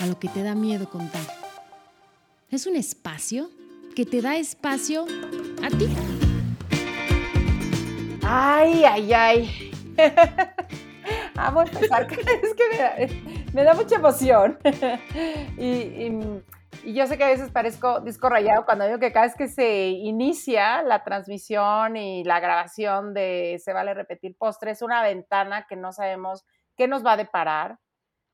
A lo que te da miedo contar. Es un espacio que te da espacio a ti. Ay, ay, ay. Vamos a empezar. Es que me da, mucha emoción. y, yo sé que a veces parezco disco rayado cuando digo que cada vez que se inicia la transmisión y la grabación de Se vale repetir postre, es una ventana que no sabemos qué nos va a deparar,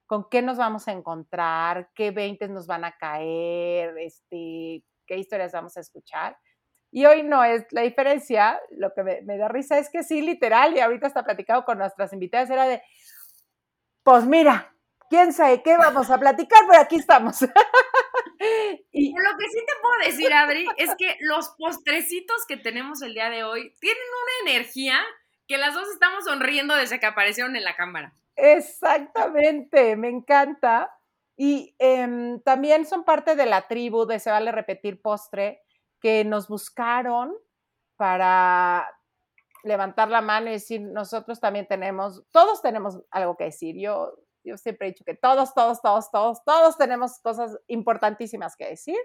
con qué nos vamos a encontrar, qué veintes nos van a caer, este, qué historias vamos a escuchar. Y hoy no es la diferencia, lo que me, da risa es que sí, literal, y ahorita está platicado con nuestras invitadas, era de, pues mira, quién sabe qué vamos a platicar, pero aquí estamos. y lo que sí te puedo decir, Adri, es que los postrecitos que tenemos el día de hoy tienen una energía que las dos estamos sonriendo desde que aparecieron en la cámara. Exactamente, me encanta. Y em, también son parte de la tribu de Se Vale Repetir Postre, que nos buscaron para levantar la mano y decir, nosotros también tenemos, todos tenemos algo que decir. Yo, yo siempre he dicho que todos, todos, todos, todos, todos tenemos cosas importantísimas que decir.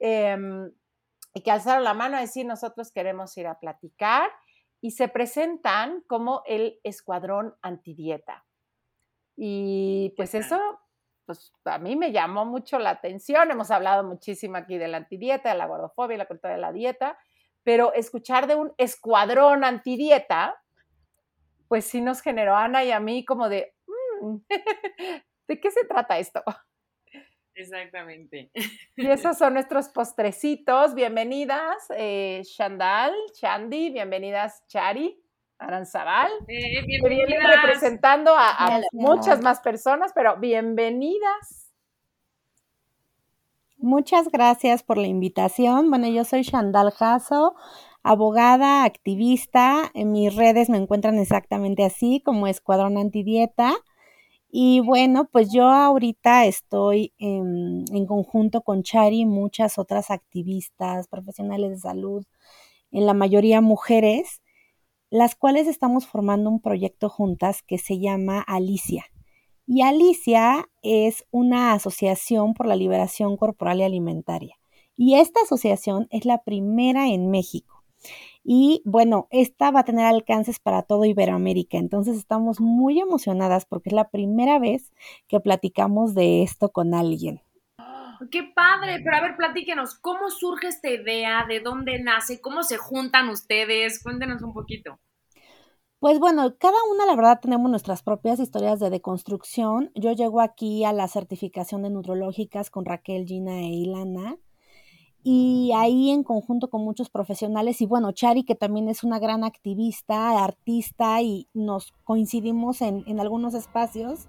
Em, y que alzaron la mano a decir, nosotros queremos ir a platicar y se presentan como el escuadrón antidieta. Y pues eso pues a mí me llamó mucho la atención. Hemos hablado muchísimo aquí de la antidieta, de la gordofobia, la cultura de la dieta, pero escuchar de un escuadrón antidieta, pues sí nos generó a Ana y a mí como de, mm, ¿de qué se trata esto? Exactamente. Y esos son nuestros postrecitos. Bienvenidas, eh, Shandal, Shandy, bienvenidas, Chari. Aranzabal, eh, que viene representando a, muchas más personas, pero bienvenidas. Muchas gracias por la invitación. Bueno, yo soy Shandal Jasso, abogada, activista. En mis redes me encuentran exactamente así, como Escuadrón Antidieta. Y bueno, pues yo ahorita estoy en, en conjunto con Chari y muchas otras activistas, profesionales de salud, en la mayoría mujeres, las cuales estamos formando un proyecto juntas que se llama Alicia. Y Alicia es una asociación por la liberación corporal y alimentaria. Y esta asociación es la primera en México. Y bueno, esta va a tener alcances para todo Iberoamérica. Entonces estamos muy emocionadas porque es la primera vez que platicamos de esto con alguien. ¡Qué padre! Pero a ver, platíquenos, ¿cómo surge esta idea? ¿De dónde nace? ¿Cómo se juntan ustedes? Cuéntenos un poquito. Pues bueno, cada una, la verdad, tenemos nuestras propias historias de deconstrucción. Yo llego aquí a la certificación de nutrológicas con Raquel, Gina e Ilana. Y ahí en conjunto con muchos profesionales y bueno, Chari que también es una gran activista, artista y nos coincidimos en, en algunos espacios.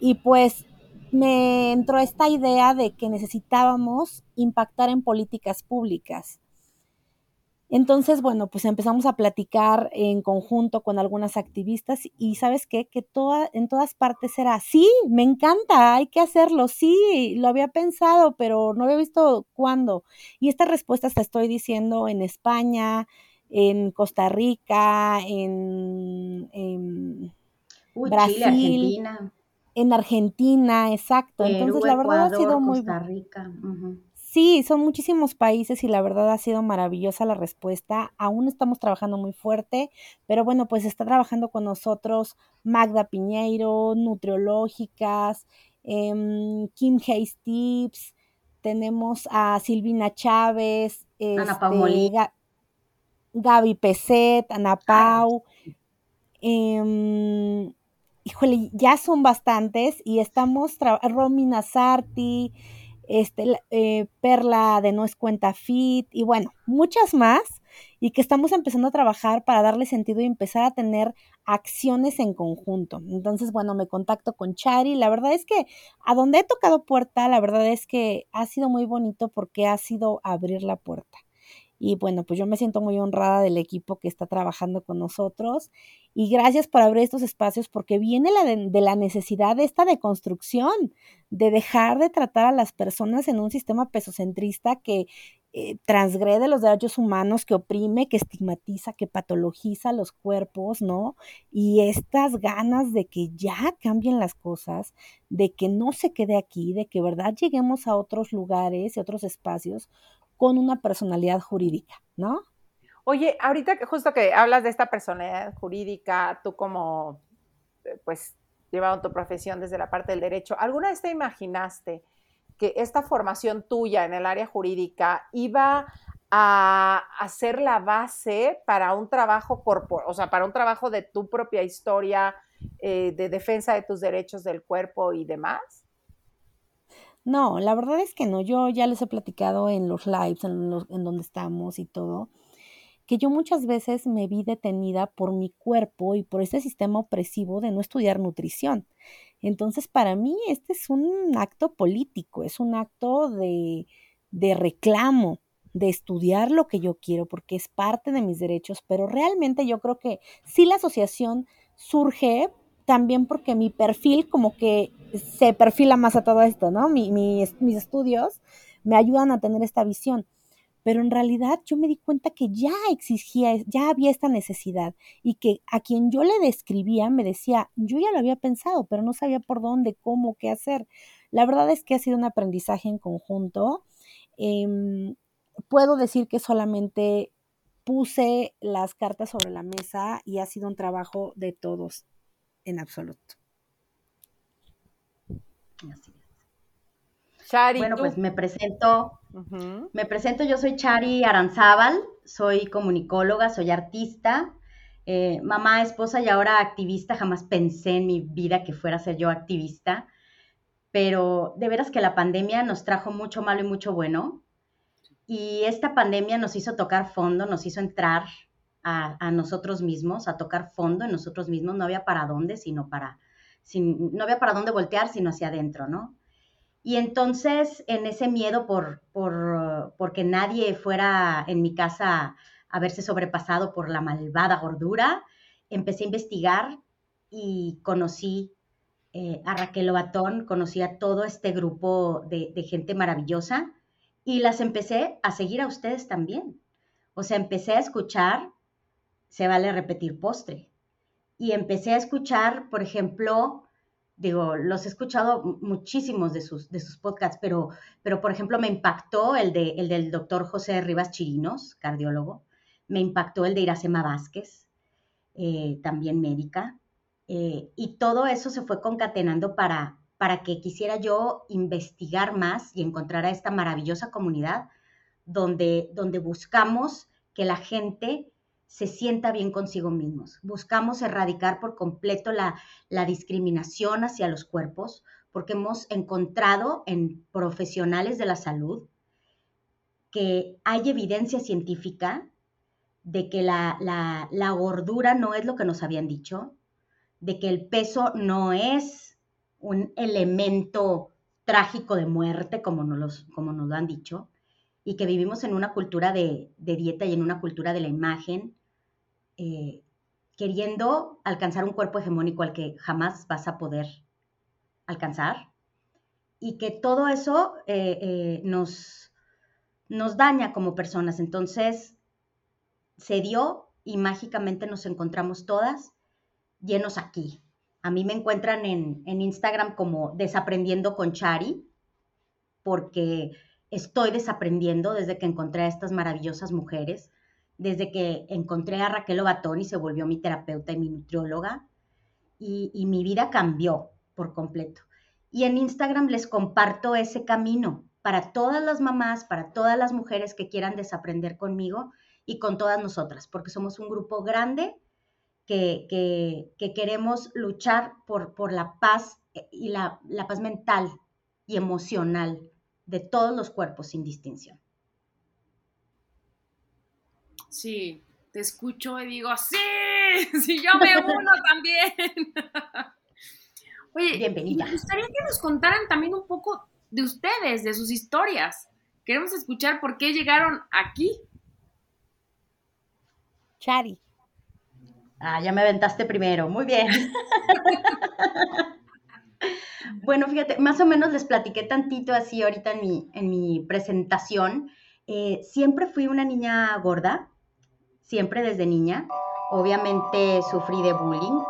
Y pues me entró esta idea de que necesitábamos impactar en políticas públicas. Entonces, bueno, pues empezamos a platicar en conjunto con algunas activistas y sabes qué, que toda, en todas partes era, sí, me encanta, hay que hacerlo, sí, lo había pensado, pero no había visto cuándo. Y estas respuestas te estoy diciendo en España, en Costa Rica, en, Brasil. Argentina en Argentina, exacto. Entonces, la verdad ha sido muy... Costa Rica. Sí, son muchísimos países y la verdad ha sido maravillosa la respuesta. Aún estamos trabajando muy fuerte, pero bueno, pues está trabajando con nosotros Magda Piñeiro, Nutriológicas, em, Kim Hayes Tips, tenemos a Silvina Chávez, Ana este, Gaby Peset, Ana Pau. Em, híjole, ya son bastantes y estamos, Romina Sarti, este, eh, Perla de No es Cuenta Fit y bueno, muchas más y que estamos empezando a trabajar para darle sentido y empezar a tener acciones en conjunto. Entonces, bueno, me contacto con Chari. La verdad es que a donde he tocado puerta, la verdad es que ha sido muy bonito porque ha sido abrir la puerta. Y bueno, pues yo me siento muy honrada del equipo que está trabajando con nosotros. Y gracias por abrir estos espacios porque viene la de, la necesidad de esta deconstrucción, de dejar de tratar a las personas en un sistema pesocentrista que eh, transgrede los derechos humanos, que oprime, que estigmatiza, que patologiza los cuerpos, ¿no? Y estas ganas de que ya cambien las cosas, de que no se quede aquí, de que verdad lleguemos a otros lugares y otros espacios con una personalidad jurídica, ¿no? Oye, ahorita que justo que hablas de esta personalidad jurídica, tú como, eh, pues, llevando tu profesión desde la parte del derecho, ¿alguna vez te imaginaste que esta formación tuya en el área jurídica iba a, hacer la base para un trabajo corporal, o sea, para un trabajo de tu propia historia, eh, de defensa de tus derechos del cuerpo y demás? No, la verdad es que no. Yo ya les he platicado en los lives, en, en donde estamos y todo, que yo muchas veces me vi detenida por mi cuerpo y por ese sistema opresivo de no estudiar nutrición. Entonces, para mí, este es un acto político, es un acto de, de reclamo, de estudiar lo que yo quiero, porque es parte de mis derechos, pero realmente yo creo que sí la asociación surge también porque mi perfil como que se perfila más a todo esto, ¿no? mis estudios me ayudan a tener esta visión. Pero en realidad yo me di cuenta que ya existía, ya había esta necesidad y que a quien yo le describía me decía, yo ya lo había pensado, pero no sabía por dónde, cómo, qué hacer. La verdad es que ha sido un aprendizaje en conjunto. Em, puedo decir que solamente puse las cartas sobre la mesa y ha sido un trabajo de todos en absoluto. Chari, bueno, pues me presento. Me presento, yo soy Chari Aranzábal, soy comunicóloga, soy artista, eh, mamá, esposa y ahora activista. Jamás pensé en mi vida que fuera a ser yo activista, pero de veras que la pandemia nos trajo mucho malo y mucho bueno. Y esta pandemia nos hizo tocar fondo, nos hizo entrar a, nosotros mismos, a tocar fondo en nosotros mismos, no había para dónde, sino para, no había para dónde voltear, sino hacia adentro, ¿no? Y entonces, en ese miedo por, por, porque nadie fuera en mi casa a verse sobrepasado por la malvada gordura, empecé a investigar y conocí eh, a Raquel Lobatón, conocí a todo este grupo de, de gente maravillosa y las empecé a seguir a ustedes también. O sea, empecé a escuchar se vale repetir postre. Y empecé a escuchar, por ejemplo, digo, los he escuchado muchísimos de sus, de sus podcasts, pero, pero por ejemplo me impactó el, de, el del doctor José Rivas Chirinos, cardiólogo, me impactó el de Iracema Vázquez, eh, también médica, eh, y todo eso se fue concatenando para, para que quisiera yo investigar más y encontrar a esta maravillosa comunidad donde, donde buscamos que la gente se sienta bien consigo mismos. Buscamos erradicar por completo la, discriminación hacia los cuerpos porque hemos encontrado en profesionales de la salud que hay evidencia científica de que la, la, gordura no es lo que nos habían dicho, de que el peso no es un elemento trágico de muerte como nos, como nos lo han dicho, y que vivimos en una cultura de, de, dieta y en una cultura de la imagen eh, queriendo alcanzar un cuerpo hegemónico al que jamás vas a poder alcanzar y que todo eso eh, eh, nos, daña como personas. Entonces, se dio y mágicamente nos encontramos todas llenos aquí. A mí me encuentran en, en Instagram como desaprendiendo con Chari, porque estoy desaprendiendo desde que encontré a estas maravillosas mujeres desde que encontré a Raquel Obatón y se volvió mi terapeuta y mi nutrióloga, y, mi vida cambió por completo. Y en Instagram les comparto ese camino para todas las mamás, para todas las mujeres que quieran desaprender conmigo y con todas nosotras, porque somos un grupo grande que, queremos luchar por, la paz y la paz mental y emocional de todos los cuerpos sin distinción. Sí, te escucho y digo, sí, sí, yo me uno también. Oye, bienvenida. Me gustaría que nos contaran también un poco de ustedes, de sus historias. Queremos escuchar por qué llegaron aquí. Chari. Ah, ya me aventaste primero. Muy bien. bueno, fíjate, más o menos les platiqué tantito así ahorita en mi, en mi presentación. Eh, siempre fui una niña gorda, siempre desde niña. Obviamente sufrí de bullying,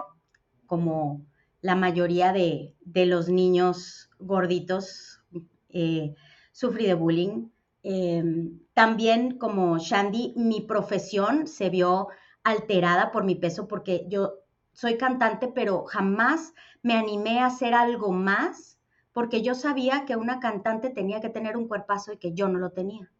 como la mayoría de, los niños gorditos. Eh, sufrí de bullying. Em, también como Shandy, mi profesión se vio alterada por mi peso porque yo soy cantante, pero jamás me animé a hacer algo más porque yo sabía que una cantante tenía que tener un cuerpazo y que yo no lo tenía.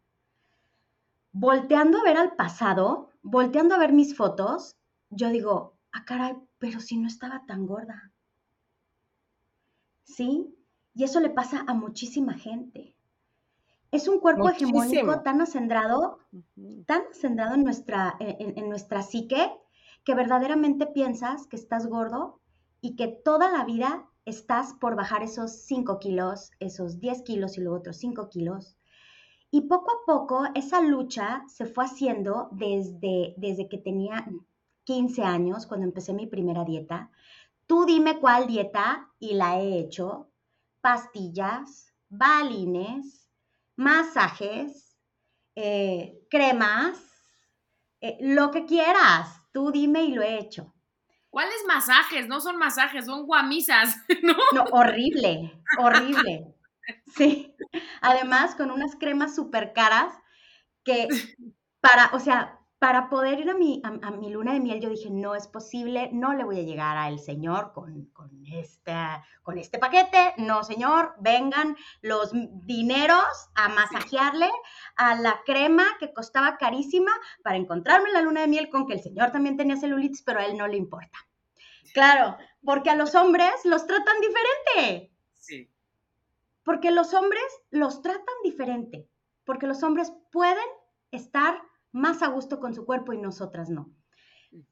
Volteando a ver al pasado, volteando a ver mis fotos, yo digo, ah, caray, pero si no estaba tan gorda. ¿Sí? Y eso le pasa a muchísima gente. Es un cuerpo hegemónico tan acendrado, tan acendrado en nuestra, en, nuestra psique, que verdaderamente piensas que estás gordo y que toda la vida estás por bajar esos 5 kilos, esos 10 kilos y luego otros 5 kilos. Y poco a poco esa lucha se fue haciendo desde, desde que tenía 15 años, cuando empecé mi primera dieta. Tú dime cuál dieta y la he hecho. Pastillas, balines, masajes, eh, cremas, eh, lo que quieras. Tú dime y lo he hecho. ¿Cuáles masajes? No son masajes, son guamisas, ¿no? No, horrible, horrible. Sí. Además, con unas cremas súper caras que para, o sea, para poder ir a mi, a, mi, luna de miel, yo dije, no es posible, no le voy a llegar al señor con, con, con este paquete, no señor, vengan los dineros a masajearle a la crema que costaba carísima para encontrarme la luna de miel con que el señor también tenía celulitis, pero a él no le importa. Claro, porque a los hombres los tratan diferente. Sí. Porque los hombres los tratan diferente, porque los hombres pueden estar más a gusto con su cuerpo y nosotras no.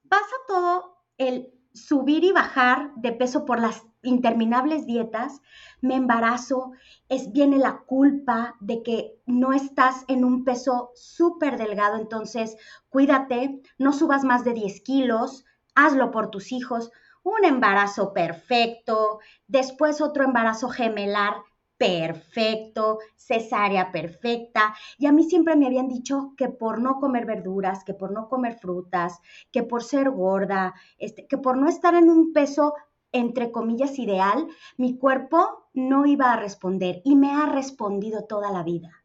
Pasa todo el subir y bajar de peso por las interminables dietas, me embarazo, es viene la culpa de que no estás en un peso súper delgado, entonces cuídate, no subas más de 10 kilos, hazlo por tus hijos, un embarazo perfecto, después otro embarazo gemelar perfecto, cesárea perfecta. Y a mí siempre me habían dicho que por no comer verduras, que por no comer frutas, que por ser gorda, este, que por no estar en un peso entre comillas ideal, mi cuerpo no iba a responder y me ha respondido toda la vida.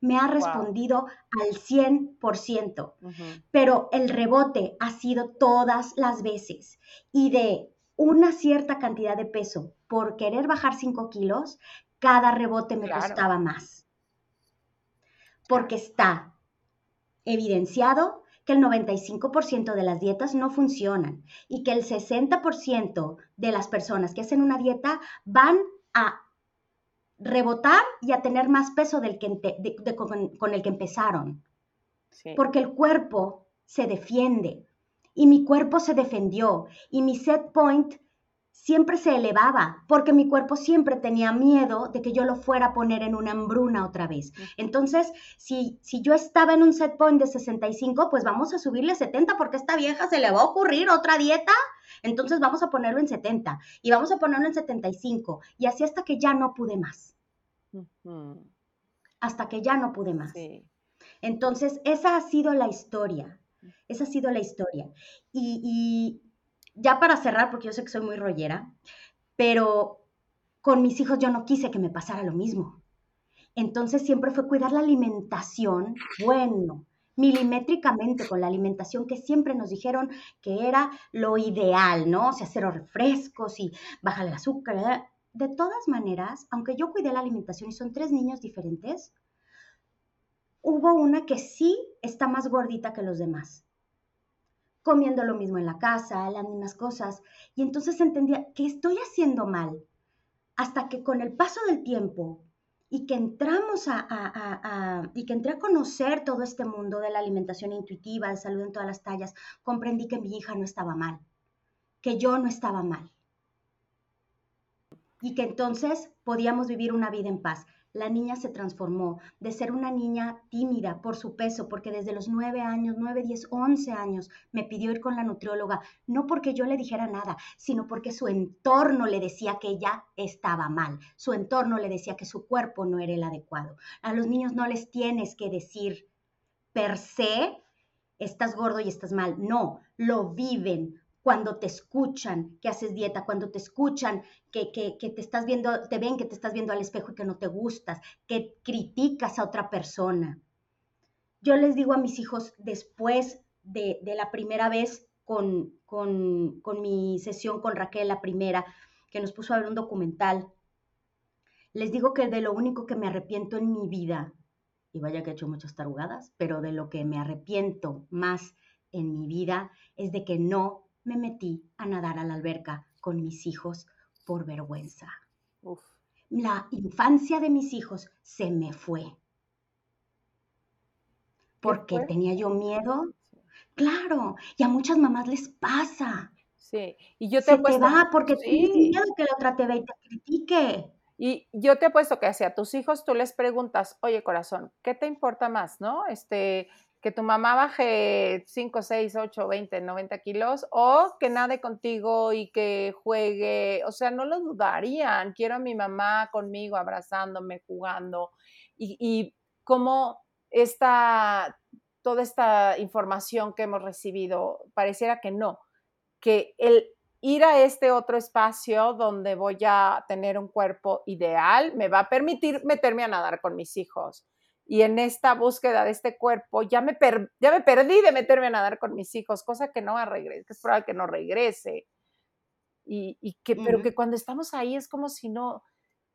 Me ha respondido al 100%, pero el rebote ha sido todas las veces y de una cierta cantidad de peso por querer bajar 5 kilos, cada rebote me costaba más. Porque está evidenciado que el 95% de las dietas no funcionan y que el 60% de las personas que hacen una dieta van a rebotar y a tener más peso del que, con, el que empezaron. Porque el cuerpo se defiende y mi cuerpo se defendió y mi set point siempre se elevaba porque mi cuerpo siempre tenía miedo de que yo lo fuera a poner en una hambruna otra vez. Entonces, si, si yo estaba en un set point de 65, pues vamos a subirle a 70 porque a esta vieja se le va a ocurrir otra dieta. Entonces vamos a ponerlo en 70 y vamos a ponerlo en 75 y así hasta que ya no pude más. Hasta que ya no pude más. Entonces, esa ha sido la historia. Esa ha sido la historia. y, ya para cerrar, porque yo sé que soy muy rollera, pero con mis hijos yo no quise que me pasara lo mismo. Entonces siempre fue cuidar la alimentación, bueno, milimétricamente con la alimentación que siempre nos dijeron que era lo ideal, ¿no? O sea, cero refrescos y bajar el azúcar. De todas maneras, aunque yo cuidé la alimentación y son tres niños diferentes, hubo una que sí está más gordita que los demás comiendo lo mismo en la casa, las mismas cosas. Y entonces entendía que estoy haciendo mal. Hasta que con el paso del tiempo y que entramos a, y que entré a conocer todo este mundo de la alimentación intuitiva, de salud en todas las tallas, comprendí que mi hija no estaba mal, que yo no estaba mal. Y que entonces podíamos vivir una vida en paz la niña se transformó de ser una niña tímida por su peso, porque desde los nueve años, nueve, diez, once años, me pidió ir con la nutrióloga, no porque yo le dijera nada, sino porque su entorno le decía que ella estaba mal, su entorno le decía que su cuerpo no era el adecuado. A los niños no les tienes que decir per se, estás gordo y estás mal, no, lo viven, cuando te escuchan que haces dieta, cuando te escuchan que, te estás viendo, te ven que te estás viendo al espejo y que no te gustas, que criticas a otra persona. Yo les digo a mis hijos después de, la primera vez con, con, con mi sesión con Raquel, la primera, que nos puso a ver un documental, les digo que de lo único que me arrepiento en mi vida, y vaya que he hecho muchas tarugadas, pero de lo que me arrepiento más en mi vida es de que no me metí a nadar a la alberca con mis hijos por vergüenza. La infancia de mis hijos se me fue. Porque tenía yo miedo. Claro, y a muchas mamás les pasa. Sí, y yo te se te va porque tienes miedo que la otra te vea y te critique. Y yo te apuesto que hacia tus hijos tú les preguntas, oye corazón, ¿qué te importa más, no? Este, que tu mamá baje 5, 6, 8, 20, 90 kilos o que nade contigo y que juegue, o sea, no lo dudarían. Quiero a mi mamá conmigo, abrazándome, jugando y, y como esta, toda esta información que hemos recibido, pareciera que no, que el ir a este otro espacio donde voy a tener un cuerpo ideal me va a permitir meterme a nadar con mis hijos y en esta búsqueda de este cuerpo ya me, ya me perdí de meterme a nadar con mis hijos, cosa que no va a regresar, que es probable que no regrese. Y, que, pero que cuando estamos ahí es como si no,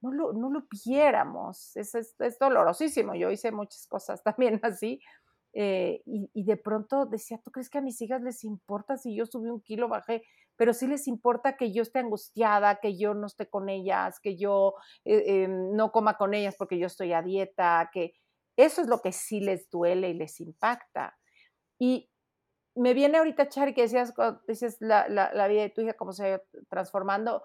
no lo, no lo viéramos. Es, es, dolorosísimo. Yo hice muchas cosas también así. Eh, y, y, de pronto decía, ¿tú crees que a mis hijas les importa si yo subí un kilo, bajé? Pero sí les importa que yo esté angustiada, que yo no esté con ellas, que yo eh, em, no coma con ellas porque yo estoy a dieta, que, eso es lo que sí les duele y les impacta. Y me viene ahorita, Chari, que decías, dices la, la, vida de tu hija, cómo se va transformando.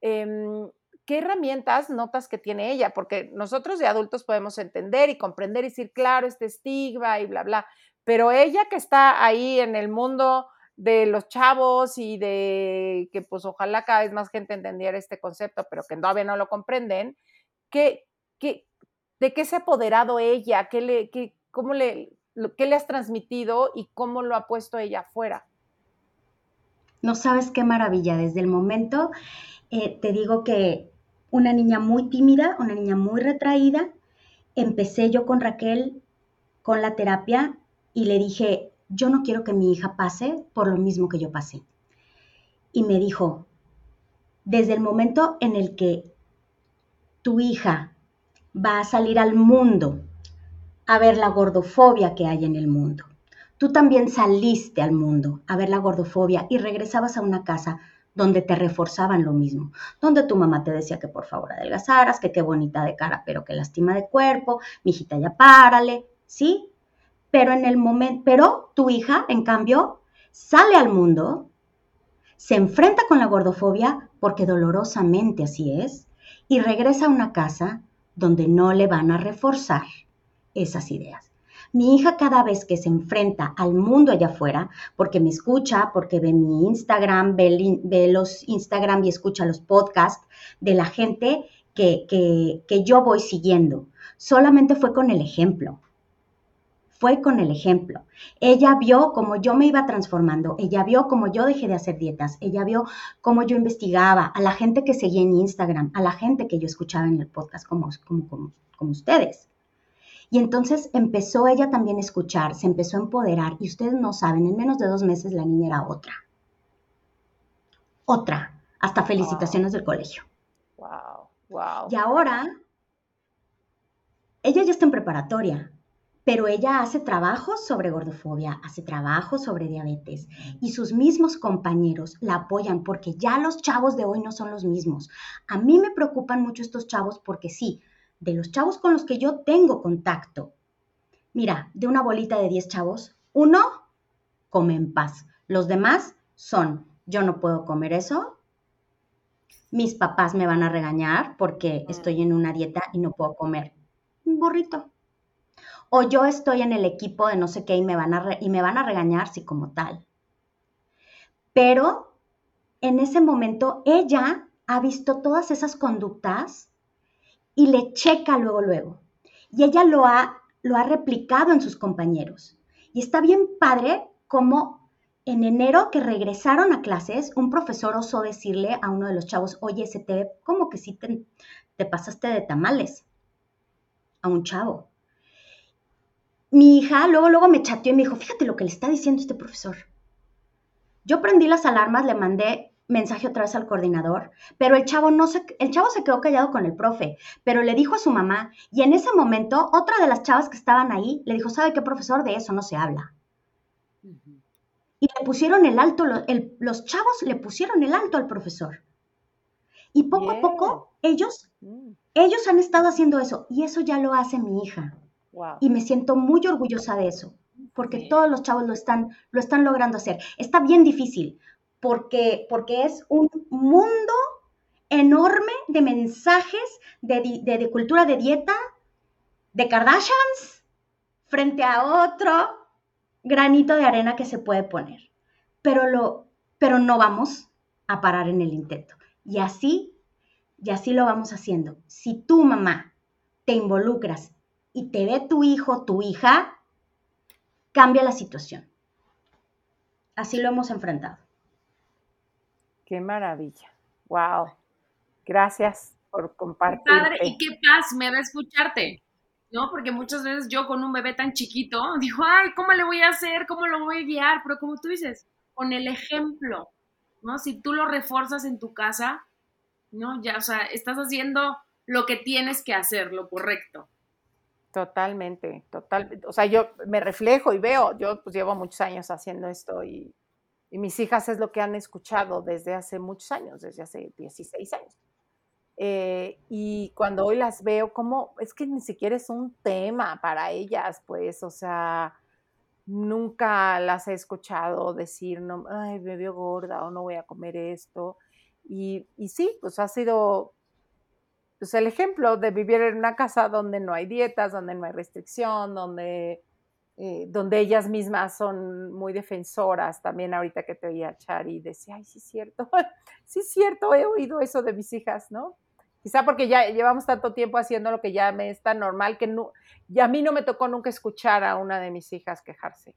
Em, ¿Qué herramientas notas que tiene ella? Porque nosotros de adultos podemos entender y comprender y decir, claro, este estigma y bla, bla. Pero ella que está ahí en el mundo de los chavos y de que pues ojalá cada vez más gente entendiera este concepto, pero que todavía no lo comprenden, ¿qué, qué, ¿De qué se ha apoderado ella? ¿Qué le, qué, cómo le, qué le has transmitido y cómo lo ha puesto ella afuera? No sabes qué maravilla. Desde el momento, eh, te digo que una niña muy tímida, una niña muy retraída, empecé yo con Raquel con la terapia y le dije, yo no quiero que mi hija pase por lo mismo que yo pasé. Y me dijo, desde el momento en el que tu hija va a salir al mundo a ver la gordofobia que hay en el mundo. Tú también saliste al mundo a ver la gordofobia y regresabas a una casa donde te reforzaban lo mismo, donde tu mamá te decía que por favor adelgazaras, que qué bonita de cara, pero que lastima de cuerpo, mi hijita ya párale, ¿sí? Pero en el momento, pero tu hija, en cambio, sale al mundo, se enfrenta con la gordofobia, porque dolorosamente así es, y regresa a una casa donde no le van a reforzar esas ideas. Mi hija cada vez que se enfrenta al mundo allá afuera, porque me escucha, porque ve mi Instagram, ve, los Instagram y escucha los podcasts de la gente que, que yo voy siguiendo, solamente fue con el ejemplo fue con el ejemplo. Ella vio cómo yo me iba transformando, ella vio cómo yo dejé de hacer dietas, ella vio cómo yo investigaba a la gente que seguía en Instagram, a la gente que yo escuchaba en el podcast como, como, como, ustedes. Y entonces empezó ella también a escuchar, se empezó a empoderar y ustedes no saben, en menos de dos meses la niña era otra. Otra. Hasta felicitaciones del colegio. Wow, wow. Y ahora, ella ya está en preparatoria pero ella hace trabajos sobre gordofobia, hace trabajos sobre diabetes y sus mismos compañeros la apoyan porque ya los chavos de hoy no son los mismos. A mí me preocupan mucho estos chavos porque sí, de los chavos con los que yo tengo contacto. Mira, de una bolita de 10 chavos, uno come en paz. Los demás son, yo no puedo comer eso, mis papás me van a regañar porque estoy en una dieta y no puedo comer un burrito. O yo estoy en el equipo de no sé qué y me van a, y me van a regañar si como tal. Pero en ese momento ella ha visto todas esas conductas y le checa luego, luego. Y ella lo ha, lo ha replicado en sus compañeros. Y está bien padre como en enero que regresaron a clases, un profesor osó decirle a uno de los chavos, oye, se te como que sí te pasaste de tamales a un chavo. Mi hija luego, luego me chateó y me dijo, fíjate lo que le está diciendo este profesor. Yo prendí las alarmas, le mandé mensaje otra vez al coordinador, pero el chavo no se, el chavo se quedó callado con el profe, pero le dijo a su mamá y en ese momento otra de las chavas que estaban ahí le dijo, ¿sabe qué profesor? De eso no se habla. Y le pusieron el alto, los chavos le pusieron el alto al profesor. Y poco a poco ellos, mm. ellos han estado haciendo eso y eso ya lo hace mi hija. Y me siento muy orgullosa de eso, porque todos los chavos lo están, lo están logrando hacer. Está bien difícil, porque, porque es un mundo enorme de mensajes de, de cultura de dieta, de Kardashians, frente a otro granito de arena que se puede poner. Pero, lo, pero no vamos a parar en el intento. Y así, y así lo vamos haciendo. Si tu mamá te involucras y te ve tu hijo, tu hija, cambia la situación. Así lo hemos enfrentado. Qué maravilla. Wow. Gracias por compartir. Padre, y qué paz me da escucharte, ¿no? Porque muchas veces yo con un bebé tan chiquito digo, ay, ¿cómo le voy a hacer? ¿Cómo lo voy a guiar? Pero como tú dices, con el ejemplo, ¿no? Si tú lo refuerzas en tu casa, ¿no? Ya, o sea, estás haciendo lo que tienes que hacer, lo correcto. Totalmente, total. O sea, yo me reflejo y veo, yo pues llevo muchos años haciendo esto y, mis hijas es lo que han escuchado desde hace muchos años, desde hace 16 años. Eh, y cuando hoy las veo, como es que ni siquiera es un tema para ellas, pues, o sea, nunca las he escuchado decir, no, ay, me veo gorda o no voy a comer esto. Y, y sí, pues ha sido pues el ejemplo de vivir en una casa donde no hay dietas, donde no hay restricción, donde, eh, donde ellas mismas son muy defensoras. También ahorita que te oía Chari, decía, ay, sí es cierto, sí es cierto, he oído eso de mis hijas, ¿no? Quizá porque ya llevamos tanto tiempo haciendo lo que ya me es tan normal que no, a mí no me tocó nunca escuchar a una de mis hijas quejarse.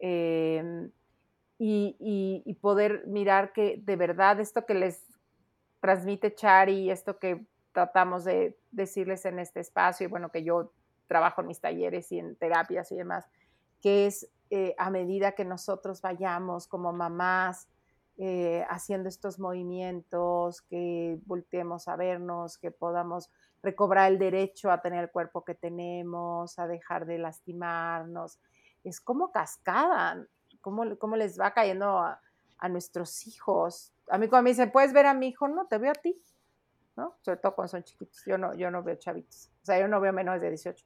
Em, y, y, poder mirar que de verdad esto que les transmite Chari, esto que tratamos de decirles en este espacio, y bueno, que yo trabajo en mis talleres y en terapias y demás, que es eh, a medida que nosotros vayamos como mamás eh, haciendo estos movimientos, que volteemos a vernos, que podamos recobrar el derecho a tener el cuerpo que tenemos, a dejar de lastimarnos. Es como cascada, cómo, les va cayendo a, a nuestros hijos. A mí cuando me dicen, ¿puedes ver a mi hijo? No, te veo a ti, ¿no? Sobre todo cuando son chiquitos. Yo no, yo no veo chavitos. O sea, yo no veo menores de 18.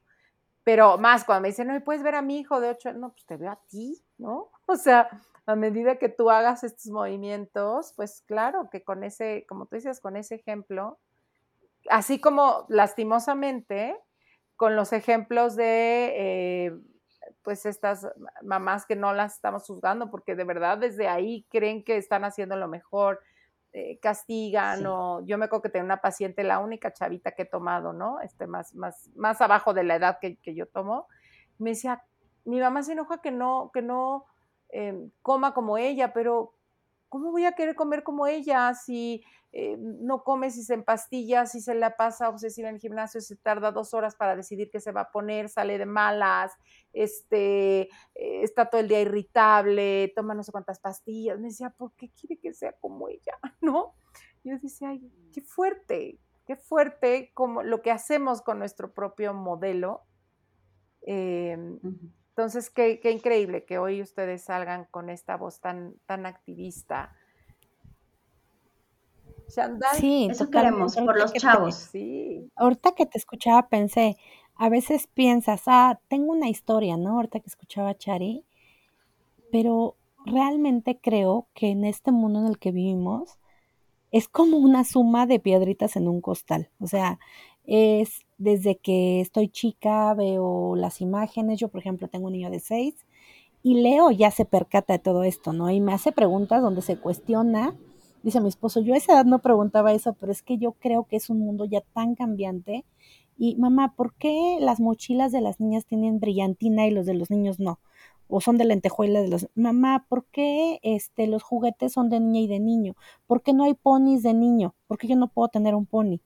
Pero más cuando me dicen, no, ¿puedes ver a mi hijo de 8? No, pues te veo a ti, ¿no? O sea, a medida que tú hagas estos movimientos, pues claro que con ese, como tú dices, con ese ejemplo, así como lastimosamente, con los ejemplos de... Eh, pues estas mamás que no las estamos juzgando porque de verdad desde ahí creen que están haciendo lo mejor, eh, castigan o yo me acuerdo que tenía una paciente, la única chavita que he tomado, ¿no? Este, más, más, más abajo de la edad que, que yo tomo, me decía, mi mamá se enoja que no, que no em, coma como ella, pero ¿cómo voy a querer comer como ella si eh, no come, si se empastilla, si se la pasa obsesiva en el gimnasio, se tarda dos horas para decidir qué se va a poner, sale de malas, este, eh, está todo el día irritable, toma no sé cuántas pastillas. Me decía, ¿por qué quiere que sea como ella? ¿No? yo decía, ay, qué fuerte, qué fuerte como lo que hacemos con nuestro propio modelo. Em, entonces, qué, qué, increíble que hoy ustedes salgan con esta voz tan, tan activista Sí, eso queremos, por los chavos. sí. Ahorita que te escuchaba pensé, a veces piensas, ah, tengo una historia, ¿no? Ahorita que escuchaba a Chari, pero realmente creo que en este mundo en el que vivimos es como una suma de piedritas en un costal. O sea, es desde que estoy chica, veo las imágenes. Yo, por ejemplo, tengo un niño de seis y Leo ya se percata de todo esto, ¿no? Y me hace preguntas donde se cuestiona. Dice mi esposo, yo a esa edad no preguntaba eso, pero es que yo creo que es un mundo ya tan cambiante. Y mamá, ¿por qué las mochilas de las niñas tienen brillantina y los de los niños no? o son de lentejuela de los mamá, ¿por qué este los juguetes son de niña y de niño? ¿Por qué no hay ponis de niño? ¿Por qué yo no puedo tener un pony?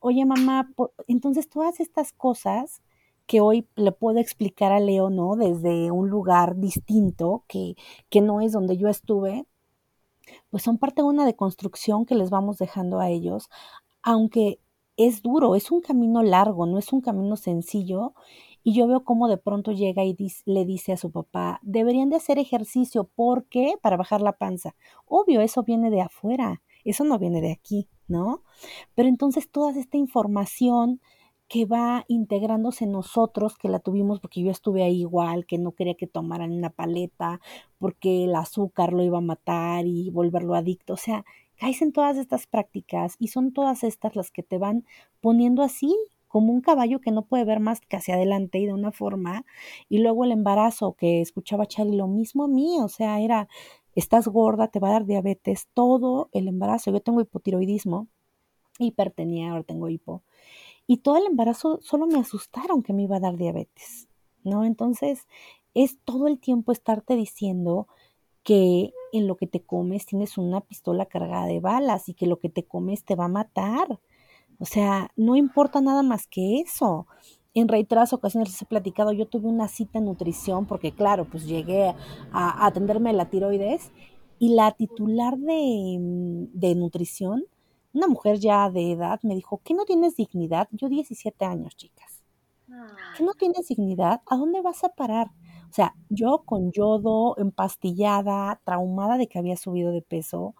Oye, mamá, entonces todas estas cosas que hoy le puedo explicar a Leo, ¿no? Desde un lugar distinto, que, que no es donde yo estuve, pues son parte de una deconstrucción que les vamos dejando a ellos, aunque es duro, es un camino largo, no es un camino sencillo y yo veo cómo de pronto llega y le dice a su papá, deberían de hacer ejercicio, ¿por qué? Para bajar la panza. Obvio, eso viene de afuera, eso no viene de aquí, ¿no? Pero entonces toda esta información que va integrándose en nosotros, que la tuvimos porque yo estuve ahí igual, que no quería que tomaran una paleta, porque el azúcar lo iba a matar y volverlo adicto. O sea, caes en todas estas prácticas y son todas estas las que te van poniendo así, como un caballo que no puede ver más que hacia adelante y de una forma. Y luego el embarazo, que escuchaba Charlie, lo mismo a mí, o sea, era, estás gorda, te va a dar diabetes, todo el embarazo. Yo tengo hipotiroidismo, hipertenía, ahora tengo hipo. Y todo el embarazo solo me asustaron que me iba a dar diabetes, ¿no? Entonces, es todo el tiempo estarte diciendo que en lo que te comes tienes una pistola cargada de balas y que lo que te comes te va a matar o sea, no importa nada más que eso. En reiteradas ocasiones les he platicado, yo tuve una cita en nutrición porque claro, pues llegué a, atenderme la tiroides y la titular de, mm, de, nutrición, una mujer ya de edad, me dijo, ¿qué no tienes dignidad? Yo 17 años, chicas. ¿Qué no tienes dignidad? ¿A dónde vas a parar? O sea, yo con yodo, empastillada, traumada de que había subido de peso,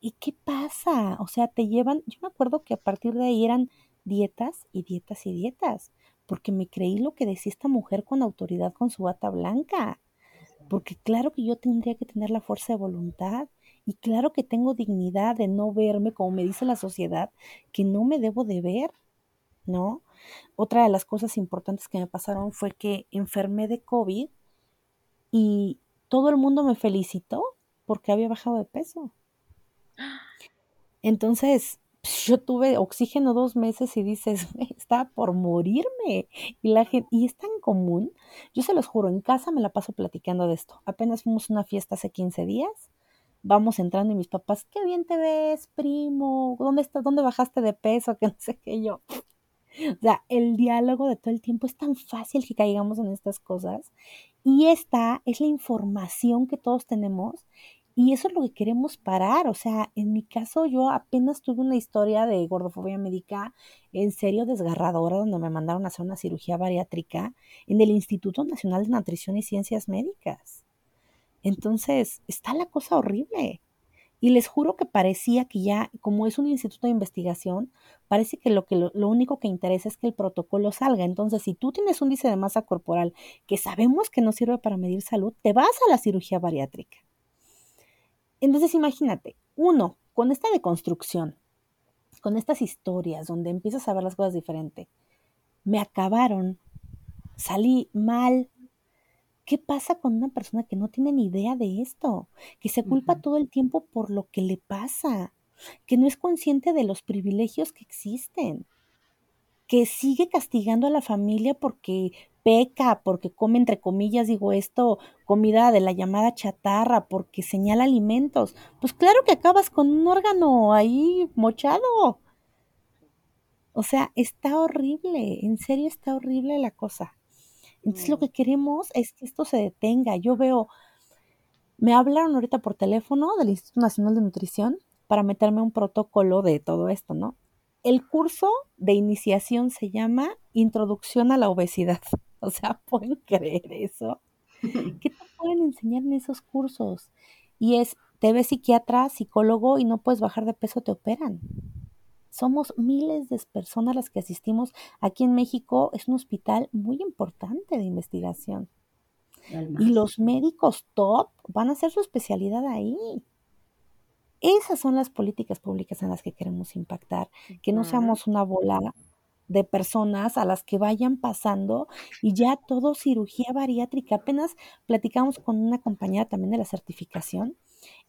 ¿y qué pasa? O sea, te llevan, yo me acuerdo que a partir de ahí eran dietas y dietas y dietas, porque me creí lo que decía esta mujer con autoridad con su bata blanca, porque claro que yo tendría que tener la fuerza de voluntad y claro que tengo dignidad de no verme como me dice la sociedad, que no me debo de ver, ¿no? Otra de las cosas importantes que me pasaron fue que enfermé de COVID y todo el mundo me felicitó porque había bajado de peso. Entonces, pues, yo tuve oxígeno dos meses y dices, está por morirme. Y la gente, y es tan común, yo se los juro, en casa me la paso platicando de esto. Apenas fuimos a una fiesta hace 15 días, vamos entrando y mis papás, qué bien te ves, primo, ¿dónde estás? ¿Dónde bajaste de peso? Que no sé qué yo. O sea, el diálogo de todo el tiempo es tan fácil que caigamos en estas cosas. Y esta es la información que todos tenemos y eso es lo que queremos parar. O sea, en mi caso yo apenas tuve una historia de gordofobia médica en serio desgarradora donde me mandaron a hacer una cirugía bariátrica en el Instituto Nacional de Nutrición y Ciencias Médicas. Entonces, está la cosa horrible. Y les juro que parecía que ya, como es un instituto de investigación, parece que lo, que lo, lo, único que interesa es que el protocolo salga. Entonces, si tú tienes un índice de masa corporal que sabemos que no sirve para medir salud, te vas a la cirugía bariátrica. Entonces imagínate, uno, con esta deconstrucción, con estas historias donde empiezas a ver las cosas diferente, me acabaron, salí mal. ¿Qué pasa con una persona que no tiene ni idea de esto? Que se culpa todo el tiempo por lo que le pasa, que no es consciente de los privilegios que existen, que sigue castigando a la familia porque peca, porque come, entre comillas, digo esto, comida de la llamada chatarra, porque señala alimentos, pues claro que acabas con un órgano ahí mochado. O sea, está horrible, en serio está horrible la cosa. Entonces lo mm. que queremos es que esto se detenga. Yo veo, me hablaron ahorita por teléfono del Instituto Nacional de Nutrición para meterme un protocolo de todo esto, ¿no? El curso de iniciación se llama Introducción a la Obesidad. O sea, ¿pueden creer eso? ¿Qué te pueden enseñar en esos cursos? Y es te ves psiquiatra, psicólogo y no puedes bajar de peso, te operan. Somos miles de personas las que asistimos. Aquí en México es un hospital muy importante de investigación. Y los médicos top van a hacer su especialidad ahí. Esas son las políticas públicas en las que queremos impactar, que no seamos una bola de personas a las que vayan pasando y ya todo cirugía bariátrica. Apenas platicamos con una compañera también de la certificación.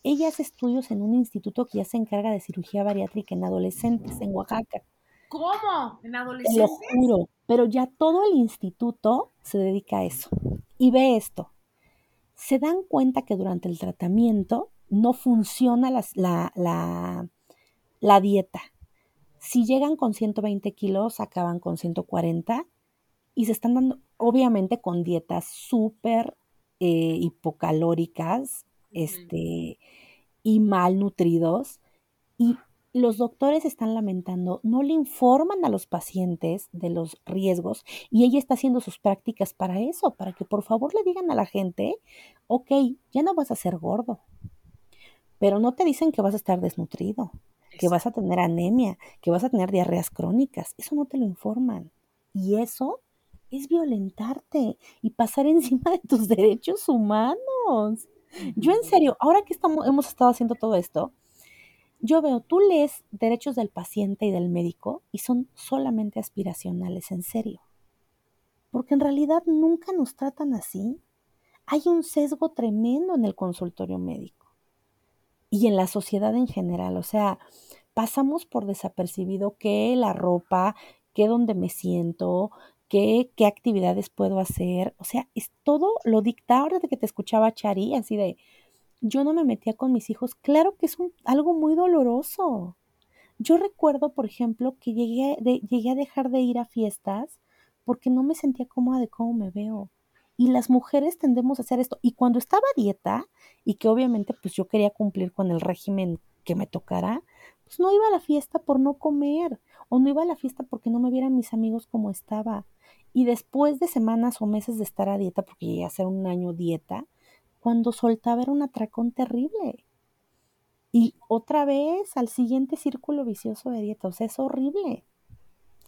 Ella hace estudios en un instituto que ya se encarga de cirugía bariátrica en adolescentes en Oaxaca. ¿Cómo? ¿En adolescentes? Te lo juro, pero ya todo el instituto se dedica a eso. Y ve esto, se dan cuenta que durante el tratamiento no funciona la, la, dieta. Si llegan con 120 kilos, acaban con 140 y se están dando, obviamente, con dietas súper eh, hipocalóricas este, y malnutridos. Y los doctores están lamentando, no le informan a los pacientes de los riesgos y ella está haciendo sus prácticas para eso, para que por favor le digan a la gente, ok, ya no vas a ser gordo, pero no te dicen que vas a estar desnutrido, que vas a tener anemia, que vas a tener diarreas crónicas. Eso no te lo informan. Y eso es violentarte y pasar encima de tus derechos humanos. Yo en serio, ahora que estamos, hemos estado haciendo todo esto, yo veo, tú lees derechos del paciente y del médico y son solamente aspiracionales, en serio. Porque en realidad nunca nos tratan así. Hay un sesgo tremendo en el consultorio médico y en la sociedad en general. O sea, pasamos por desapercibido que la ropa, que donde me siento, qué, qué actividades puedo hacer. O sea, es todo lo dicta ahora de que te escuchaba Chari, así de, yo no me metía con mis hijos. Claro que es algo muy doloroso. Yo recuerdo, por ejemplo, que llegué, llegué a dejar de ir a fiestas porque no me sentía cómoda de cómo me veo. Y las mujeres tendemos a hacer esto. Y cuando estaba a dieta, y que obviamente pues yo quería cumplir con el régimen que me tocara, pues no iba a la fiesta por no comer, o no iba a la fiesta porque no me vieran mis amigos como estaba. Y después de semanas o meses de estar a dieta, porque llegué a hacer un año dieta, cuando soltaba era un atracón terrible. Y otra vez al siguiente círculo vicioso de dieta, o sea, es horrible.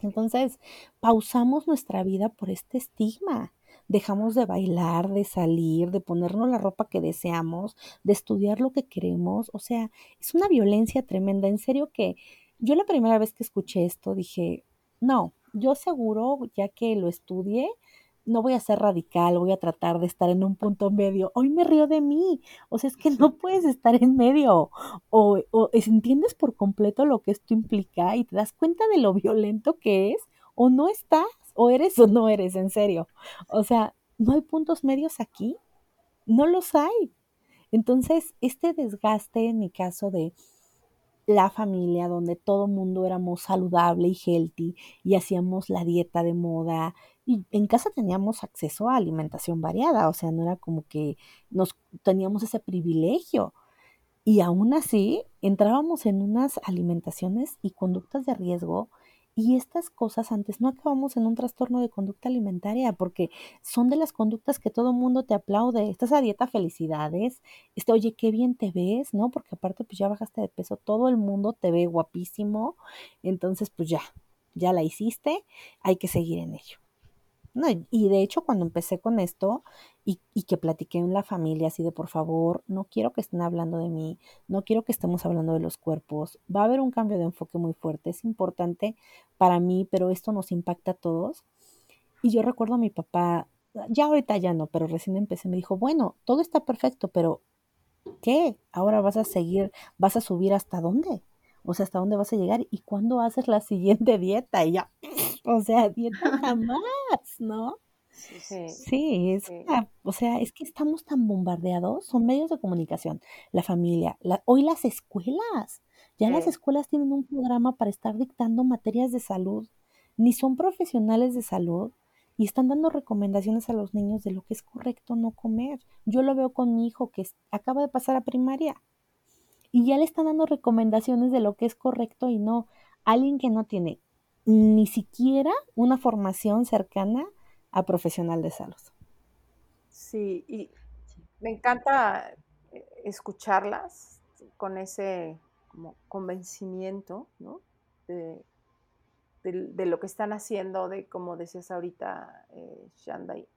Entonces, pausamos nuestra vida por este estigma dejamos de bailar, de salir, de ponernos la ropa que deseamos, de estudiar lo que queremos. O sea, es una violencia tremenda. En serio que yo la primera vez que escuché esto dije, no, yo seguro, ya que lo estudié, no voy a ser radical, voy a tratar de estar en un punto medio. Hoy me río de mí. O sea, es que no puedes estar en medio. O, o entiendes por completo lo que esto implica y te das cuenta de lo violento que es o no estás o eres o no eres, en serio. O sea, no hay puntos medios aquí, no los hay. Entonces, este desgaste en mi caso de la familia, donde todo mundo éramos saludable y healthy y hacíamos la dieta de moda y en casa teníamos acceso a alimentación variada, o sea, no era como que nos teníamos ese privilegio. Y aún así, entrábamos en unas alimentaciones y conductas de riesgo y estas cosas antes no acabamos en un trastorno de conducta alimentaria porque son de las conductas que todo mundo te aplaude. Estás a dieta, felicidades. Este, oye, qué bien te ves, ¿no? Porque aparte pues ya bajaste de peso, todo el mundo te ve guapísimo. Entonces pues ya, ya la hiciste, hay que seguir en ello. No, y de hecho cuando empecé con esto y, y, que platiqué en la familia así de por favor, no quiero que estén hablando de mí, no quiero que estemos hablando de los cuerpos, va a haber un cambio de enfoque muy fuerte, es importante para mí, pero esto nos impacta a todos. Y yo recuerdo a mi papá, ya ahorita ya no, pero recién empecé, me dijo, bueno, todo está perfecto, pero ¿qué? Ahora vas a seguir, vas a subir hasta dónde? O sea, ¿hasta dónde vas a llegar? ¿Y cuándo haces la siguiente dieta? Y ya, o sea, dieta jamás, ¿no? Sí, sí es o sea, es que estamos tan bombardeados, son medios de comunicación, la familia, hoy las escuelas, ya las escuelas tienen un programa para estar dictando materias de salud, ni son profesionales de salud y están dando recomendaciones a los niños de lo que es correcto no comer. Yo lo veo con mi hijo que acaba de pasar a primaria y ya le están dando recomendaciones de lo que es correcto y no. Alguien que no tiene ni siquiera una formación cercana a profesional de salud. Sí, y me encanta eh, escucharlas con ese como convencimiento, ¿no? De, lo que están haciendo, de como decías ahorita, eh, Shandy.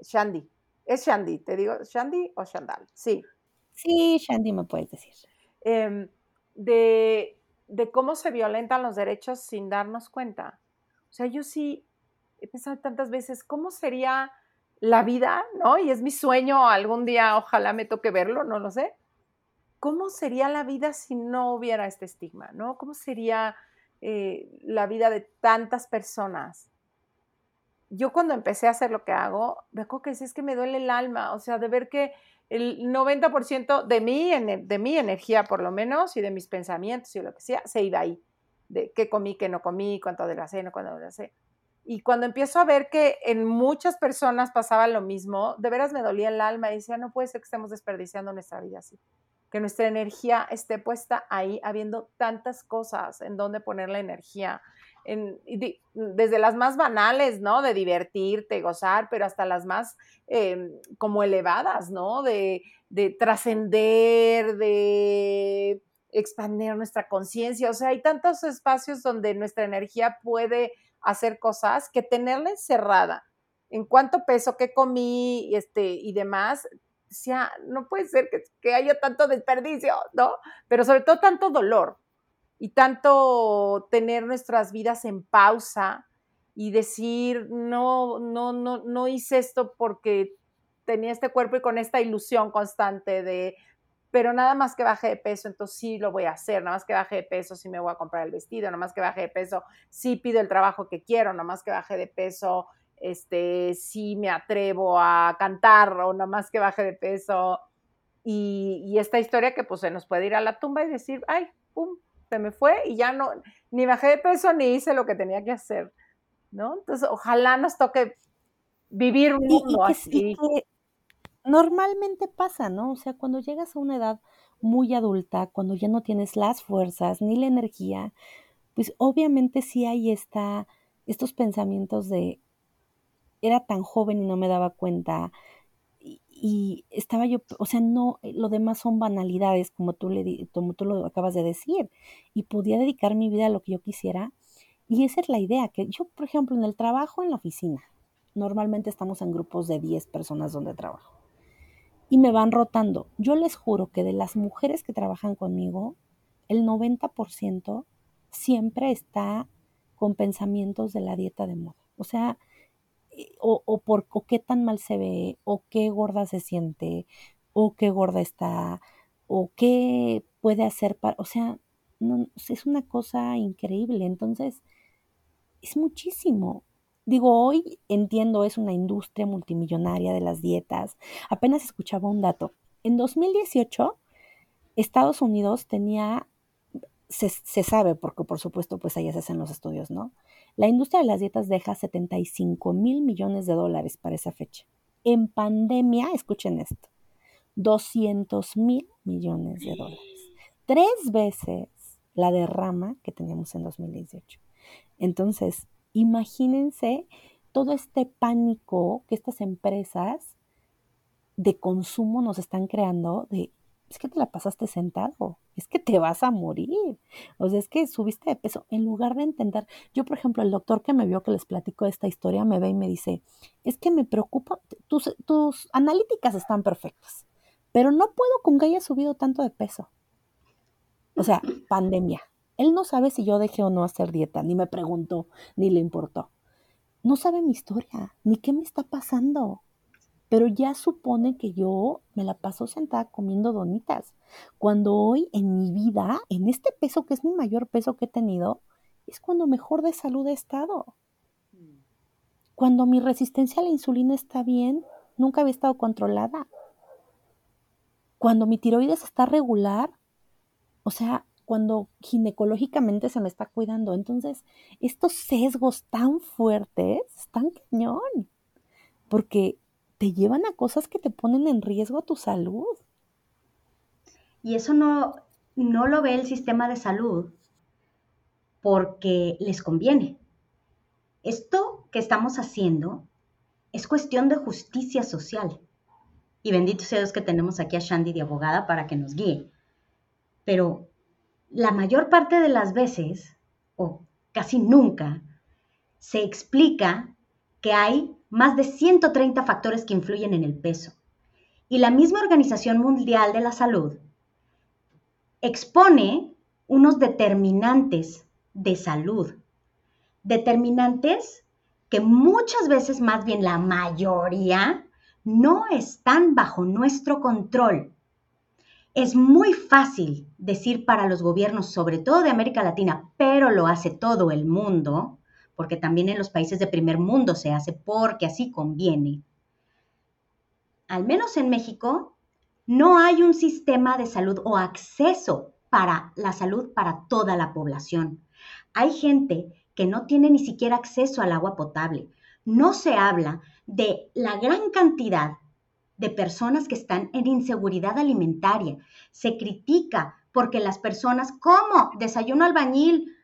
Shandy. Es Shandy, te digo, Shandy o Shandal, sí. Sí, Shandy me puedes decir. Em, de, de cómo se violentan los derechos sin darnos cuenta. O sea, yo sí he pensado tantas veces, ¿cómo sería la vida, ¿no? Y es mi sueño, algún día ojalá me toque verlo, no lo sé. ¿Cómo sería la vida si no hubiera este estigma, ¿no? ¿Cómo sería eh, la vida de tantas personas? Yo cuando empecé a hacer lo que hago, me acuerdo que es que me duele el alma, o sea, de ver que el 90% de mi, de mi energía, por lo menos, y de mis pensamientos y lo que sea, se iba ahí. De qué comí, qué no comí, cuánto adelgacé, no cuánto adelgacé. Y cuando empiezo a ver que en muchas personas pasaba lo mismo, de veras me dolía el alma y decía, no puede ser que estemos desperdiciando nuestra vida así. Que nuestra energía esté puesta ahí, habiendo tantas cosas en donde poner la energía. Desde las más banales, ¿no? De divertirte, gozar, pero hasta las más em, como elevadas, ¿no? De, de trascender, de expandir nuestra conciencia. O sea, hay tantos espacios donde nuestra energía puede hacer cosas que tenerla encerrada. En cuánto peso, qué comí este, y demás, sea, no puede ser que, haya tanto desperdicio, ¿no? Pero sobre todo tanto dolor y tanto tener nuestras vidas en pausa y decir, no, no, no, no hice esto porque tenía este cuerpo y con esta ilusión constante de pero nada más que baje de peso, entonces sí lo voy a hacer, nada más que baje de peso, sí me voy a comprar el vestido, nada más que baje de peso, sí pido el trabajo que quiero, nada más que baje de peso, este, sí me atrevo a cantar o nada más que baje de peso. Y, esta historia que pues se nos puede ir a la tumba y decir, ay, pum, se me fue y ya no, ni bajé de peso ni hice lo que tenía que hacer, ¿no? Entonces, ojalá nos toque vivir un mundo así normalmente pasa, ¿no? O sea, cuando llegas a una edad muy adulta, cuando ya no tienes las fuerzas ni la energía, pues obviamente sí hay esta, estos pensamientos de era tan joven y no me daba cuenta y, estaba yo, o sea, no, lo demás son banalidades como tú, le, como tú lo acabas de decir y podía dedicar mi vida a lo que yo quisiera y esa es la idea, que yo, por ejemplo, en el trabajo, en la oficina, normalmente estamos en grupos de 10 personas donde trabajo y me van rotando. Yo les juro que de las mujeres que trabajan conmigo, el 90% siempre está con pensamientos de la dieta de moda. O sea, eh, o, por qué tan mal se ve, o qué gorda se siente, o qué gorda está, o qué puede hacer para, o sea, no, es una cosa increíble. Entonces, es muchísimo. Digo, hoy entiendo, es una industria multimillonaria de las dietas. Apenas escuchaba un dato. En 2018, Estados Unidos tenía, se, sabe, porque por supuesto, pues ahí se hacen los estudios, ¿no? La industria de las dietas deja 75 mil millones de dólares para esa fecha. En pandemia, escuchen esto, 200 mil millones de dólares. Tres veces la derrama que teníamos en 2018. Entonces, Imagínense todo este pánico que estas empresas de consumo nos están creando de es que te la pasaste sentado, es que te vas a morir, o sea, es que subiste de peso, en lugar de entender, yo por ejemplo, el doctor que me vio que les platico esta historia, me ve y me dice, es que me preocupa, tus, tus analíticas están perfectas, pero no puedo con que hayas subido tanto de peso. O sea, pandemia, él no sabe si yo dejé o no hacer dieta, ni me preguntó, ni le importó. No sabe mi historia, ni qué me está pasando. Pero ya supone que yo me la paso sentada comiendo donitas. Cuando hoy en mi vida, en este peso que es mi mayor peso que he tenido, es cuando mejor de salud he estado. Cuando mi resistencia a la insulina está bien, nunca había estado controlada. Cuando mi tiroides está regular, o sea, cuando ginecológicamente se me está cuidando. Entonces, estos sesgos tan fuertes, están cañón, porque te llevan a cosas que te ponen en riesgo tu salud. Y eso no, no lo ve el sistema de salud porque les conviene. Esto que estamos haciendo es cuestión de justicia social. Y bendito sea Dios que tenemos aquí a Shandy de abogada para que nos guíe. Pero la mayor parte de las veces, o casi nunca, se explica que hay más de 130 factores que influyen en el peso. Y la misma Organización Mundial de la Salud expone unos determinantes de salud. Determinantes que muchas veces, más bien la mayoría, no están bajo nuestro control. Es muy fácil decir para los gobiernos, sobre todo de América Latina, pero lo hace todo el mundo, porque también en los países de primer mundo se hace porque así conviene. Al menos en México, no hay un sistema de salud o acceso para la salud para toda la población. Hay gente que no tiene ni siquiera acceso al agua potable. No se habla de la gran cantidad de personas que están en inseguridad alimentaria. Se critica porque las personas, ¿cómo? Desayuno albañil,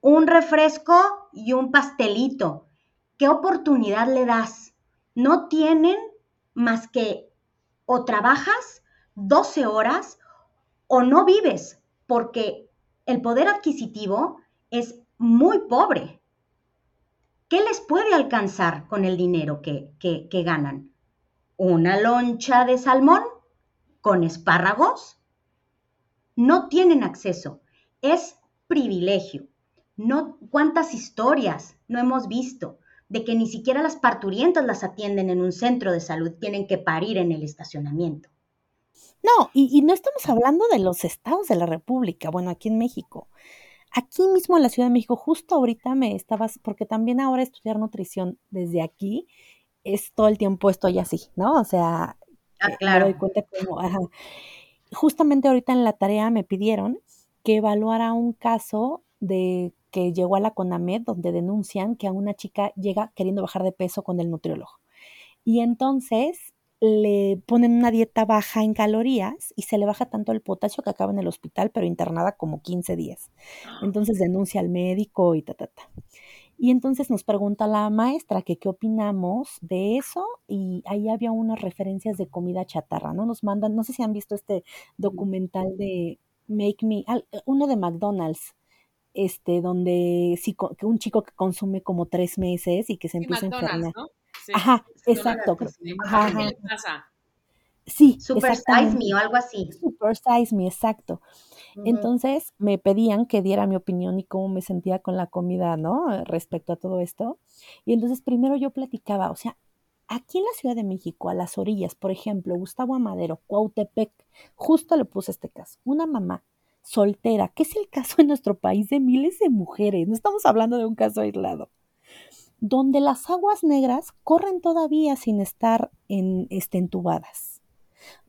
un refresco y un pastelito. ¿Qué oportunidad le das? No tienen más que o trabajas 12 horas o no vives, porque el poder adquisitivo es muy pobre. ¿Qué les puede alcanzar con el dinero que, ganan? ¿Una loncha de salmón con espárragos? No tienen acceso. Es privilegio. No, ¿Cuántas historias no hemos visto de que ni siquiera las parturientas las atienden en un centro de salud, tienen que parir en el estacionamiento? No, y, no estamos hablando de los estados de la República, bueno, aquí en México. Aquí mismo en la Ciudad de México, justo ahorita me estabas, porque también ahora estudiar nutrición desde aquí es todo el tiempo estoy así, ¿no? O sea, ah, claro. me doy cuenta como, ajá. Justamente ahorita en la tarea me pidieron que evaluara un caso de que llegó a la CONAMED donde denuncian que a una chica llega queriendo bajar de peso con el nutriólogo. Y entonces le ponen una dieta baja en calorías y se le baja tanto el potasio que acaba en el hospital, pero internada como 15 días. Ah. Entonces denuncia al médico y ta, ta, ta. Y entonces nos pregunta la maestra que qué opinamos de eso y ahí había unas referencias de comida chatarra, ¿no? Nos mandan, no sé si han visto este documental de Make Me, uno de McDonald's, este, donde sí, un chico que consume como tres meses y que se empieza a enfermar. Ajá, exacto. Sí, Super Size Me o algo así. Super Size Me, exacto. Entonces me pedían que diera mi opinión y cómo me sentía con la comida, ¿no? Respecto a todo esto. Y entonces primero yo platicaba, o sea, aquí en la Ciudad de México, a las orillas, por ejemplo, Gustavo Amadero, Cuautepec, justo le puse este caso, una mamá soltera, que es el caso en nuestro país de miles de mujeres, no estamos hablando de un caso aislado, donde las aguas negras corren todavía sin estar en, este, entubadas,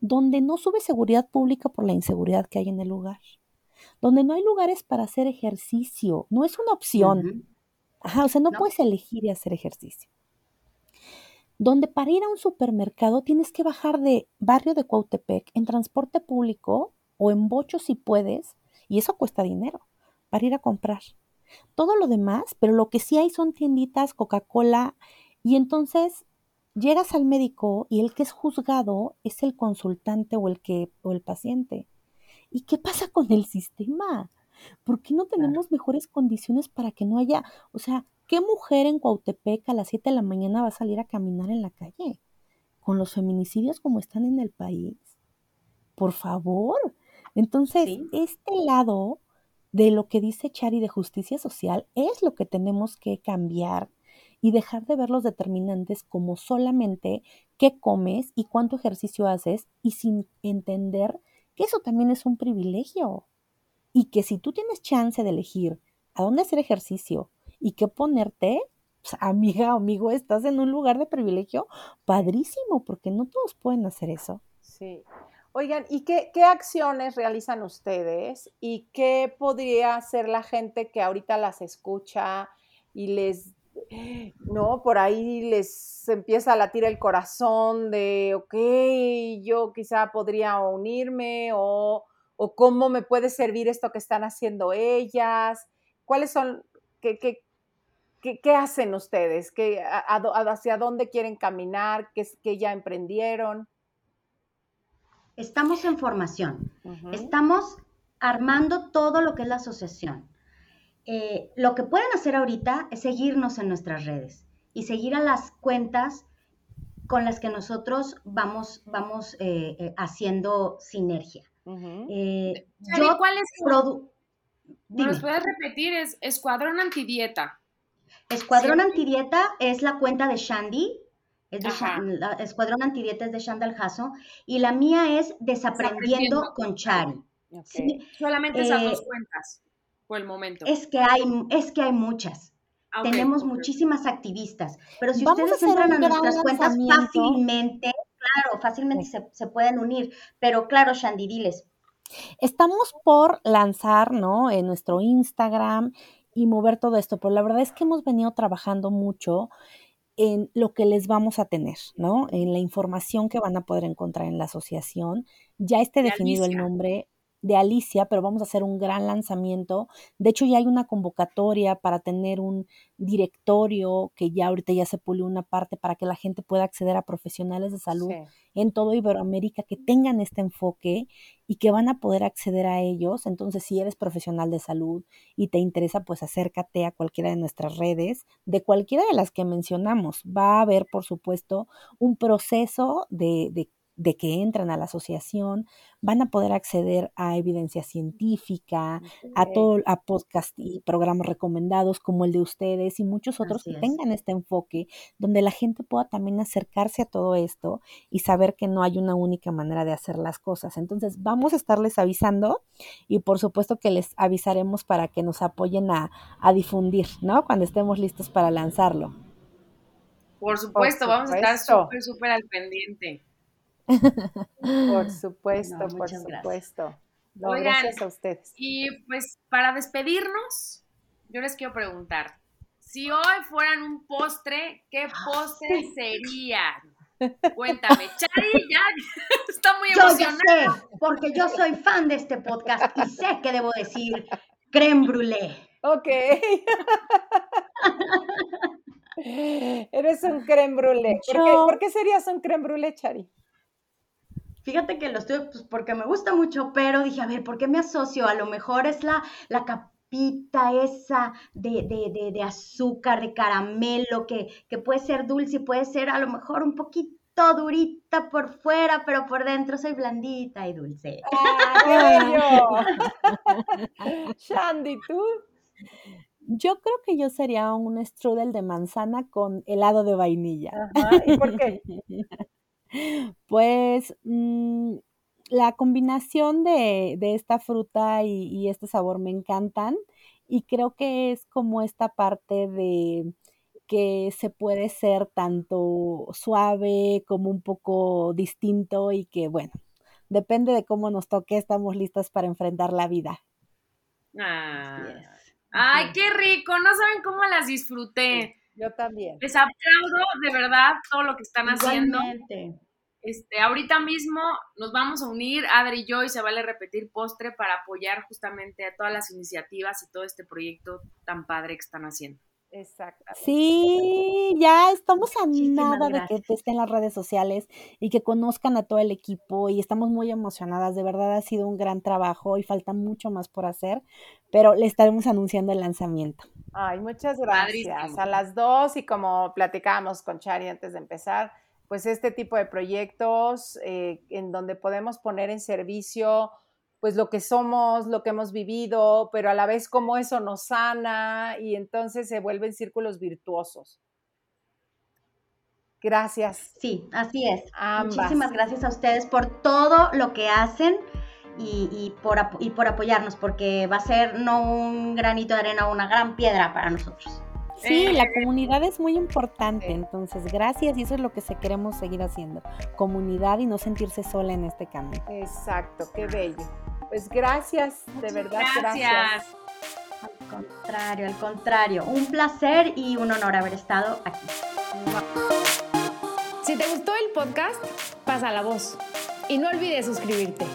donde no sube seguridad pública por la inseguridad que hay en el lugar, donde no hay lugares para hacer ejercicio, no es una opción. Ajá, o sea, no, puedes elegir y hacer ejercicio. Donde para ir a un supermercado tienes que bajar de barrio de Cuautepec en transporte público o en bocho si puedes, y eso cuesta dinero para ir a comprar. Todo lo demás, pero lo que sí hay son tienditas, Coca-Cola, y entonces llegas al médico y el que es juzgado es el consultante o el que o el paciente. ¿Y qué pasa con el sistema? ¿Por qué no tenemos mejores condiciones para que no haya, o sea, qué mujer en Cuautepec a las 7 de la mañana va a salir a caminar en la calle? Con los feminicidios como están en el país. Por favor, entonces, este lado de lo que dice Chari de justicia social es lo que tenemos que cambiar y dejar de ver los determinantes como solamente qué comes y cuánto ejercicio haces y sin entender que eso también es un privilegio y que si tú tienes chance de elegir a dónde hacer ejercicio y qué ponerte, pues, amiga o amigo, estás en un lugar de privilegio padrísimo porque no todos pueden hacer eso. Sí. Oigan, ¿y qué, acciones realizan ustedes y qué podría hacer la gente que ahorita las escucha y les, no, por ahí les empieza a latir el corazón de, ok, yo quizá podría unirme o, o cómo me puede servir esto que están haciendo ellas? ¿Cuáles son, qué, qué, qué, hacen ustedes? ¿Qué, ¿Hacia dónde quieren caminar? ¿Qué, qué ya emprendieron? Estamos en formación. Estamos armando todo lo que es la asociación. Eh, lo que pueden hacer ahorita es seguirnos en nuestras redes y seguir a las cuentas con las que nosotros vamos, vamos eh, eh, haciendo sinergia. yo, ¿Cuál es ¿Nos puedes repetir? Es Escuadrón Antidieta. Escuadrón Antidieta es la cuenta de Shandy. Es de Escuadrón Antidieta es de Shandal Jasso. Y la mía es Desaprendiendo, con Chari. Solamente esas dos cuentas por el momento. Es que hay, es que hay muchas. Ah, Tenemos muchísimas activistas, pero si ustedes entran a nuestras cuentas fácilmente, claro, fácilmente se, pueden unir. Pero claro, Shandy, diles. Estamos por lanzar, ¿no? En nuestro Instagram y mover todo esto, pero la verdad es que hemos venido trabajando mucho en lo que les vamos a tener, ¿no? En la información que van a poder encontrar en la asociación. Ya esté definido el nombre, de Alicia, pero vamos a hacer un gran lanzamiento. De hecho, ya hay una convocatoria para tener un directorio que ya ahorita ya se pulió una parte para que la gente pueda acceder a profesionales de salud en todo Iberoamérica que tengan este enfoque y que van a poder acceder a ellos. Entonces, si eres profesional de salud y te interesa, pues acércate a cualquiera de nuestras redes, de cualquiera de las que mencionamos. Va a haber, por supuesto, un proceso de, de de que entran a la asociación, van a poder acceder a evidencia científica, a todo, a podcast y programas recomendados como el de ustedes y muchos otros que tengan este enfoque, donde la gente pueda también acercarse a todo esto y saber que no hay una única manera de hacer las cosas. Entonces, vamos a estarles avisando y por supuesto que les avisaremos para que nos apoyen a, a difundir, ¿no? Cuando estemos listos para lanzarlo. Por supuesto, vamos a estar súper, súper al pendiente. Por supuesto, por supuesto. gracias a ustedes. Y pues para despedirnos, yo les quiero preguntar, si hoy fueran un postre, ¿qué postre sería? Cuéntame, Chari ya está muy emocionada. Yo sé, porque yo soy fan de este podcast y sé que debo decir creme brûlée. Ok. Eres un creme brûlée. ¿Por qué, ¿Por qué serías un creme brûlée, Chari? Fíjate que lo estoy, pues porque me gusta mucho, pero dije, a ver, ¿por qué me asocio? A lo mejor es la, la capita esa de, de, de, azúcar, de caramelo, que, que puede ser dulce y puede ser a lo mejor un poquito durita por fuera, pero por dentro soy blandita y dulce. Shandy, ¿tú? Yo creo que yo sería un strudel de manzana con helado de vainilla. ¿Y por qué? Pues mm, la combinación de, esta fruta y, este sabor me encantan y creo que es como esta parte de que se puede ser tanto suave como un poco distinto y que bueno, depende de cómo nos toque, estamos listas para enfrentar la vida. Ah. Ay, qué rico, no saben cómo las disfruté. Yo también. Les aplaudo de verdad todo lo que están haciendo. Este, ahorita mismo nos vamos a unir, Adri y yo, y se vale repetir postre para apoyar justamente a todas las iniciativas y todo este proyecto tan padre que están haciendo. Exacto. Sí, ya estamos a nada de que estén las redes sociales y que conozcan a todo el equipo y estamos muy emocionadas. De verdad ha sido un gran trabajo y falta mucho más por hacer, pero le estaremos anunciando el lanzamiento. Ay, muchas gracias. A las dos y como platicábamos con Chari antes de empezar, pues este tipo de proyectos eh, en donde podemos poner en servicio pues lo que somos, lo que hemos vivido, pero a la vez cómo eso nos sana y entonces se vuelven círculos virtuosos. Gracias. Sí, así es. Muchísimas gracias a ustedes por todo lo que hacen y, por, y por apoyarnos, porque va a ser no un granito de arena, una gran piedra para nosotros. Sí, la comunidad es muy importante, entonces gracias y eso es lo que se queremos seguir haciendo, comunidad y no sentirse sola en este camino. Exacto, qué bello. Pues gracias, de verdad, gracias. Al contrario, al contrario. Un placer y un honor haber estado aquí. Si te gustó el podcast, pasa la voz. Y no olvides suscribirte.